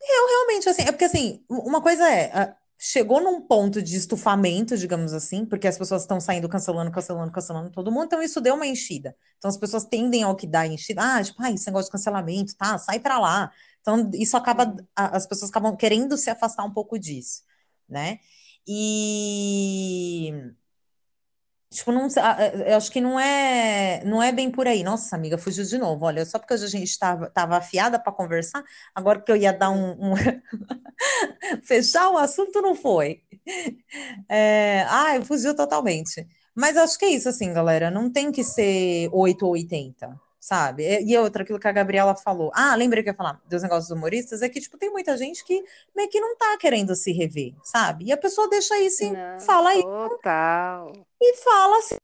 S2: eu realmente, assim, é porque assim, uma coisa é, chegou num ponto de estufamento, digamos assim, porque as pessoas estão saindo cancelando, cancelando, cancelando todo mundo, então isso deu uma enchida. Então as pessoas tendem ao que dá enchida, ah, tipo, ah, esse negócio de cancelamento, tá, sai pra lá. Então isso acaba, as pessoas acabam querendo se afastar um pouco disso, né? E Tipo, não, eu acho que não é, não é bem por aí. Nossa, amiga, fugiu de novo. Olha, só porque a gente estava tava afiada para conversar, agora que eu ia dar um, um... fechar o assunto, não foi. É... Ai, fugiu totalmente. Mas acho que é isso, assim, galera. Não tem que ser 8 ou 80 sabe? E outra, aquilo que a Gabriela falou. Ah, lembrei que eu ia falar dos negócios humoristas, é que, tipo, tem muita gente que meio que não tá querendo se rever, sabe? E a pessoa deixa isso e fala aí.
S1: Total.
S2: E fala assim.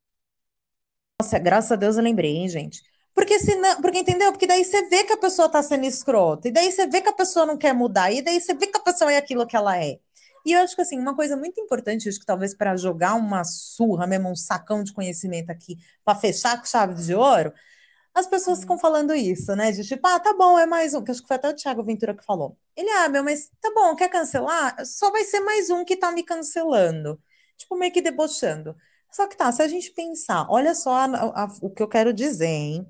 S2: Nossa, graças a Deus eu lembrei, hein, gente? Porque senão, porque entendeu? Porque daí você vê que a pessoa tá sendo escrota, e daí você vê que a pessoa não quer mudar, e daí você vê que a pessoa é aquilo que ela é. E eu acho que assim, uma coisa muito importante, acho que talvez para jogar uma surra mesmo, um sacão de conhecimento aqui, para fechar com chave de ouro, as pessoas ficam uhum. falando isso, né? De tipo, ah, tá bom, é mais um. Que acho que foi até o Thiago Ventura que falou. Ele, ah, meu, mas tá bom, quer cancelar? Só vai ser mais um que tá me cancelando. Tipo, meio que debochando. Só que tá, se a gente pensar, olha só a, a, o que eu quero dizer, hein?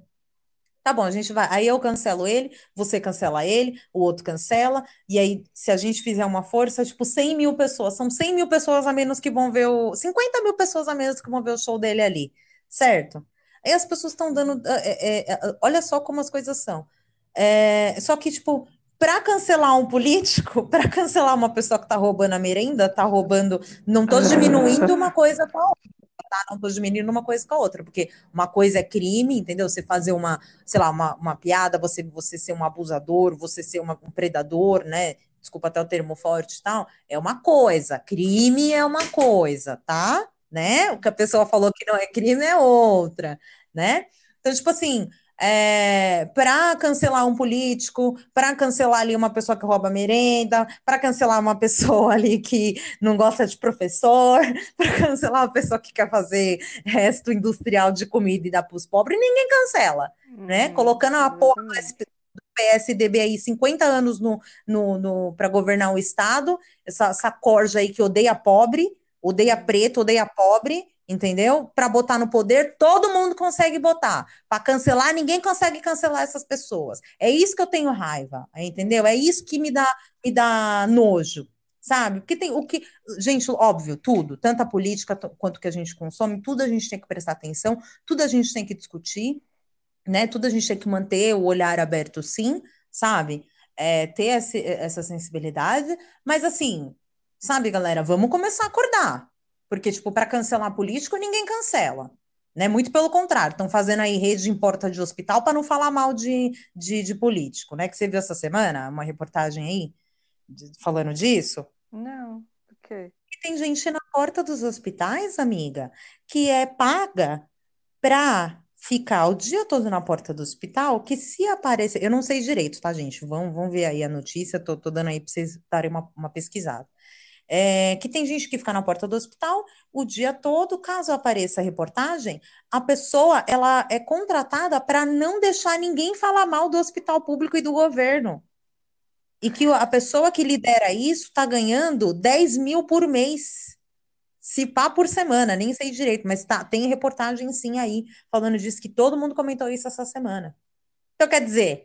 S2: Tá bom, a gente vai. Aí eu cancelo ele, você cancela ele, o outro cancela, e aí, se a gente fizer uma força, tipo, 100 mil pessoas, são 100 mil pessoas a menos que vão ver o. 50 mil pessoas a menos que vão ver o show dele ali, certo? Aí as pessoas estão dando. É, é, é, olha só como as coisas são. É, só que, tipo, para cancelar um político, para cancelar uma pessoa que está roubando a merenda, está roubando. Não estou diminuindo uma coisa com a outra. Tá? Não estou diminuindo uma coisa com a outra, porque uma coisa é crime, entendeu? Você fazer uma, sei lá, uma, uma piada, você, você ser um abusador, você ser uma, um predador, né? Desculpa até o termo forte e tal, é uma coisa, crime é uma coisa, tá? Né? O que a pessoa falou que não é crime é outra, né? Então, tipo assim, é, para cancelar um político, para cancelar ali uma pessoa que rouba merenda, para cancelar uma pessoa ali que não gosta de professor, para cancelar uma pessoa que quer fazer resto industrial de comida e dar para os pobres, ninguém cancela, né? Uhum, Colocando a porra do PSDB aí 50 anos no, no, no para governar o Estado, essa, essa corja aí que odeia pobre, odeia preto, odeia pobre, entendeu? Para botar no poder, todo mundo consegue botar. Para cancelar, ninguém consegue cancelar essas pessoas. É isso que eu tenho raiva, entendeu? É isso que me dá, me dá nojo, sabe? Porque tem o que, gente, óbvio, tudo, tanto a política quanto que a gente consome, tudo a gente tem que prestar atenção, tudo a gente tem que discutir, né? Tudo a gente tem que manter o olhar aberto, sim, sabe? É, ter essa, essa sensibilidade, mas assim, Sabe, galera, vamos começar a acordar. Porque, tipo, para cancelar político, ninguém cancela. Né? Muito pelo contrário, estão fazendo aí rede em porta de hospital para não falar mal de, de, de, político, né? Que você viu essa semana, uma reportagem aí de, falando disso?
S1: Não, o quê?
S2: Tem gente na porta dos hospitais, amiga, que é paga para ficar o dia todo na porta do hospital, que se aparecer, eu não sei direito, tá, gente? Vão, vão ver aí a notícia, tô, tô dando aí para vocês darem uma, uma pesquisada. É, que tem gente que fica na porta do hospital o dia todo, caso apareça a reportagem, a pessoa ela é contratada para não deixar ninguém falar mal do hospital público e do governo. E que a pessoa que lidera isso está ganhando 10 mil por mês. Se pá por semana, nem sei direito, mas tá, tem reportagem sim aí falando disso, que todo mundo comentou isso essa semana. Então, quer dizer,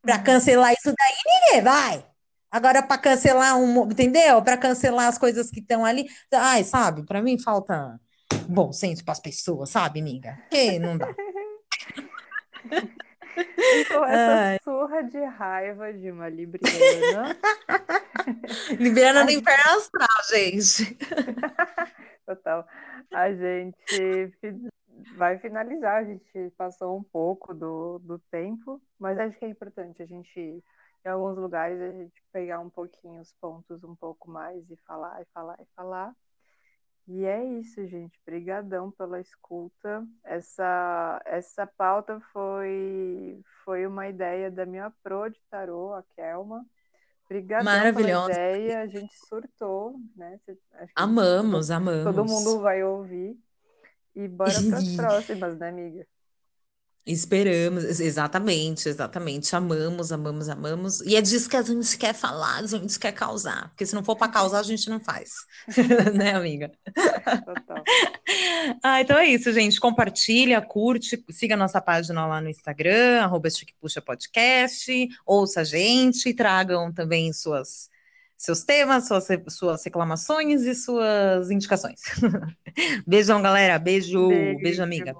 S2: para uhum. cancelar isso daí, ninguém vai. Agora, para cancelar um, entendeu? Para cancelar as coisas que estão ali. Ai, sabe, para mim falta bom senso para as pessoas, sabe, amiga? Que não dá.
S1: Então, essa Ai. surra de raiva de uma libriana.
S2: libriana no inferno astral, gente.
S1: Total. A gente vai finalizar. A gente passou um pouco do, do tempo, mas acho que é importante a gente, em alguns lugares, a gente pegar um pouquinho os pontos um pouco mais e falar, e falar, e falar. E é isso, gente. Obrigadão pela escuta. Essa, essa pauta foi, foi uma ideia da minha pro de tarô, a Kelma. Obrigadão pela ideia. A gente surtou, né?
S2: amamos, amamos.
S1: Todo mundo vai ouvir. E bora para as próximas, né, amiga?
S2: Esperamos, exatamente, exatamente. Amamos, amamos, amamos. E é disso que a gente quer falar, a gente quer causar. Porque se não for para causar, a gente não faz. né, amiga? Total. ah, então é isso, gente. Compartilha, curte, siga a nossa página lá no Instagram, arroba Puxa Podcast, ouça a gente, tragam também suas seus temas, suas, suas reclamações e suas indicações. Beijão, galera. Beijo, beijo, beijo amiga.